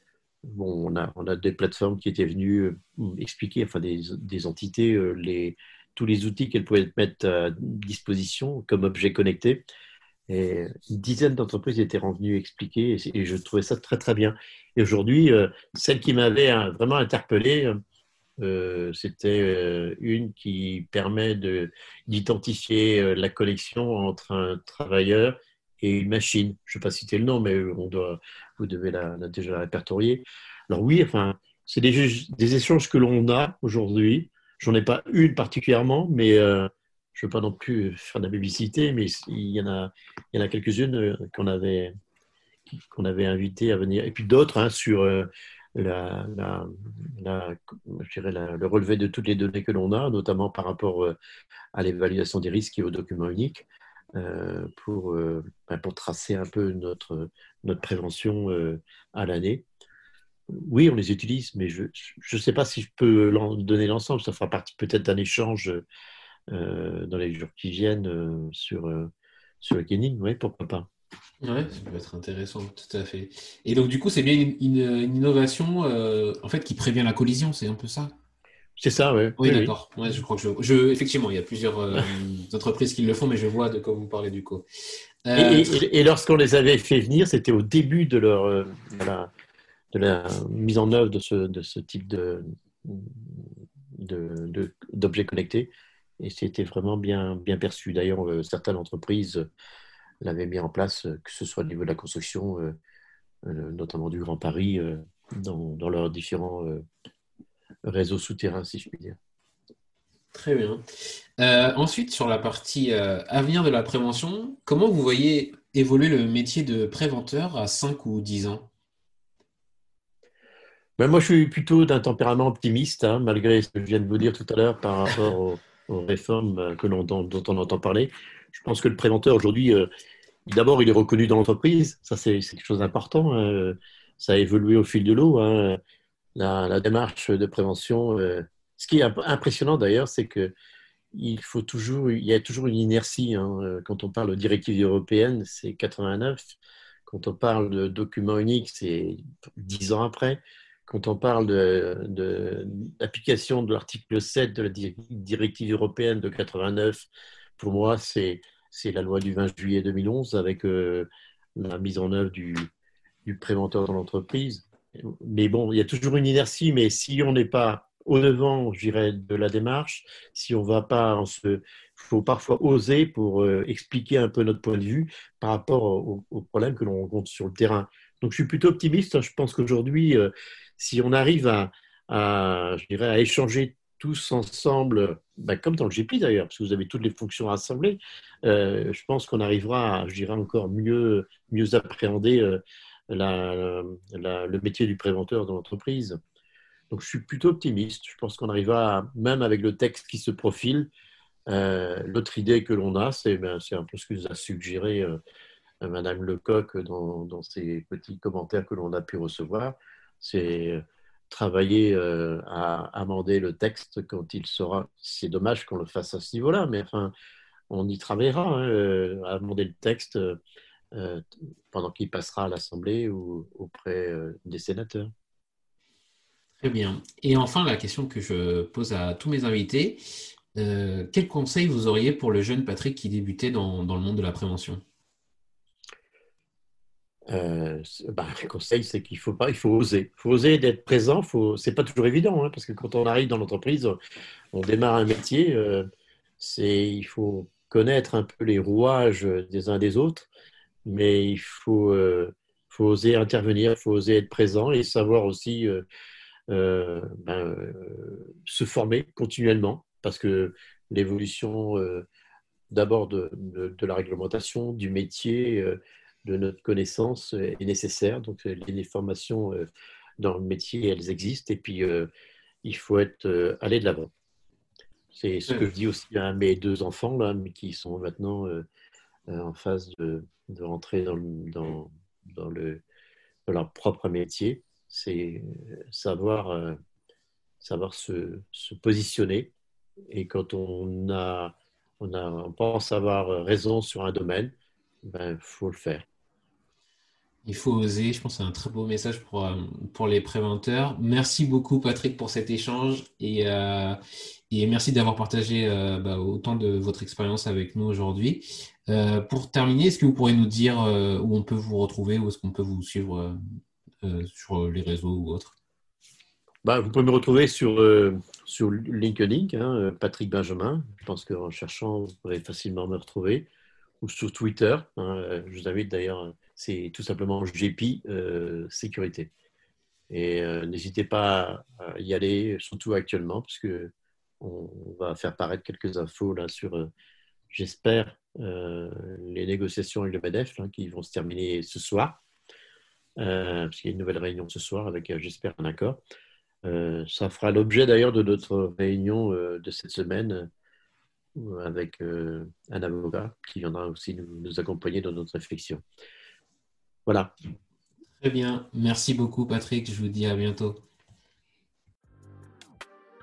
on a, des plateformes qui étaient venues euh, expliquer, enfin des, entités, euh, tous les outils qu'elles pouvaient mettre à disposition comme objets connectés. Une dizaine d'entreprises étaient revenues expliquer et, je trouvais ça très très bien. Et aujourd'hui, euh, celle qui m'avait euh, vraiment interpellé, c'était une qui permet de- d'identifier la connexion entre un travailleur et une machine. Je ne vais pas citer le nom, mais on doit, vous devez la, déjà la répertorier. Alors oui, enfin, c'est des, échanges que l'on a aujourd'hui. J'en ai pas une particulièrement, mais euh, je ne veux pas non plus faire de la publicité, mais il y en a, quelques-unes euh, qu'on avait, qu'on avait invitées à venir. Et puis d'autres hein, sur euh, le relevé de toutes les données que l'on a, notamment par rapport à l'évaluation des risques et aux documents uniques, pour, euh, ben, pour tracer un peu notre, notre prévention euh, à l'année. Oui, on les utilise, mais je ne sais pas si je peux donner l'ensemble. Ça fera partie peut-être d'un échange euh, dans les jours qui viennent euh, sur, euh, sur le Kenning. Oui, pourquoi pas. Ouais, ça peut être intéressant, tout à fait. Et donc, du coup, c'est bien une, innovation euh, en fait qui prévient la collision, c'est un peu ça? C'est ça, ouais. Oui, oui. d'accord. Ouais, je crois que je, je- effectivement, il y a plusieurs euh, entreprises qui le font, mais je vois de quoi vous parlez du coup. Et, Euh, et- et lorsqu'on les avait fait venir, c'était au début de, leur, euh, de, la, de la mise en œuvre de ce, de ce type de, d'objets connectés. Et c'était vraiment bien, bien perçu. D'ailleurs, certaines entreprises l'avaient mis en place, que ce soit au niveau de la construction, notamment du Grand Paris, dans, dans leurs différents réseaux souterrains, si je puis dire. Très bien. Euh, ensuite, sur la partie euh, avenir de la prévention, comment vous voyez évoluer le métier de préventeur à 5 ou 10 ans? Ben, moi, je suis plutôt d'un tempérament optimiste, hein, malgré ce que je viens de vous dire tout à l'heure par rapport aux, aux réformes euh, que dont, on entend parler. Je pense que le préventeur, aujourd'hui, euh, d'abord, il est reconnu dans l'entreprise. Ça, c'est, c'est quelque chose d'important. hein. Ça a évolué au fil de l'eau. hein. La, démarche de prévention. euh, Ce qui est imp- impressionnant, d'ailleurs, c'est que il faut toujours, il y a toujours une inertie. hein. Euh, Quand on parle de directive européenne, c'est 89. Quand on parle de document unique, c'est 10 ans après. Quand on parle de, d'application de l'article 7 de la di- directive européenne de 89, pour moi, c'est, la loi du 20 juillet 2011 avec euh, la mise en œuvre du préventeur dans l'entreprise. Mais bon, il y a toujours une inertie, mais si on n'est pas au devant, je dirais, de la démarche, si on va pas, se, faut parfois oser pour euh, expliquer un peu notre point de vue par rapport aux au problèmes que l'on rencontre sur le terrain. Donc, je suis plutôt optimiste. Je pense qu'aujourd'hui, euh, si on arrive à, je dirais, à échanger tous ensemble, ben, comme dans le GP d'ailleurs, parce que vous avez toutes les fonctions rassemblées, euh, je pense qu'on arrivera à, je dirais, encore mieux, mieux appréhender le métier du préventeur dans l'entreprise. Donc, je suis plutôt optimiste. Je pense qu'on arrivera, même avec le texte qui se profile, euh, l'autre idée que l'on a, c'est ben, un peu ce que nous a suggéré euh, Madame Lecoq dans, dans ses petits commentaires que l'on a pu recevoir. C'est travailler à amender le texte quand il sera. C'est dommage qu'on le fasse à ce niveau-là, mais enfin, on y travaillera hein, à amender le texte pendant qu'il passera à l'Assemblée ou auprès des sénateurs? Très bien. Et enfin, la question que je pose à tous mes invités, euh, quel conseil vous auriez pour le jeune Patrick qui débutait dans, le monde de la prévention? Euh, bah, le conseil, c'est qu'il faut pas, il faut oser. Il faut oser d'être présent. Faut, c'est pas toujours évident, hein, parce que quand on arrive dans l'entreprise, on démarre un métier. Euh, c'est, il faut connaître un peu les rouages des uns des autres, mais il faut, faut oser intervenir, il faut oser être présent et savoir aussi ben, se former continuellement parce que l'évolution euh, d'abord de, la réglementation, du métier, euh, de notre connaissance est nécessaire. Donc les formations euh, dans le métier, elles existent et puis il faut être aller de l'avant. C'est ce que je dis aussi à mes deux enfants là, qui sont maintenant en phase de, rentrer dans, dans, dans, le, dans leur propre métier. C'est savoir, savoir se, positionner et quand on, a, on, pense avoir raison sur un domaine, il ben, faut le faire. Il faut oser, je pense que c'est un très beau message pour, euh, pour les préventeurs. Merci beaucoup Patrick pour cet échange et, euh, et merci d'avoir partagé euh, bah, autant de votre expérience avec nous aujourd'hui. Pour terminer, est-ce que vous pourriez nous dire où on peut vous retrouver, où est-ce qu'on peut vous suivre sur les réseaux ou autres? Bah, vous pouvez me retrouver sur, euh, sur LinkedIn, hein, euh, Patrick Benjamin. Je pense qu'en cherchant, vous pourrez facilement me retrouver. Ou sur Twitter. Hein, euh, je vous invite d'ailleurs, c'est tout simplement GP Sécurité. Et n'hésitez pas à y aller, surtout actuellement, puisque on va faire paraître quelques infos là sur, j'espère, les négociations avec le MEDEF hein, qui vont se terminer ce soir. parce qu'il y a une nouvelle réunion ce soir avec, j'espère, un accord. Euh, ça fera l'objet d'ailleurs de notre réunion euh, de cette semaine euh, avec un avocat qui viendra aussi nous, accompagner dans notre réflexion. Voilà. Très bien. Merci beaucoup, Patrick. Je vous dis à bientôt.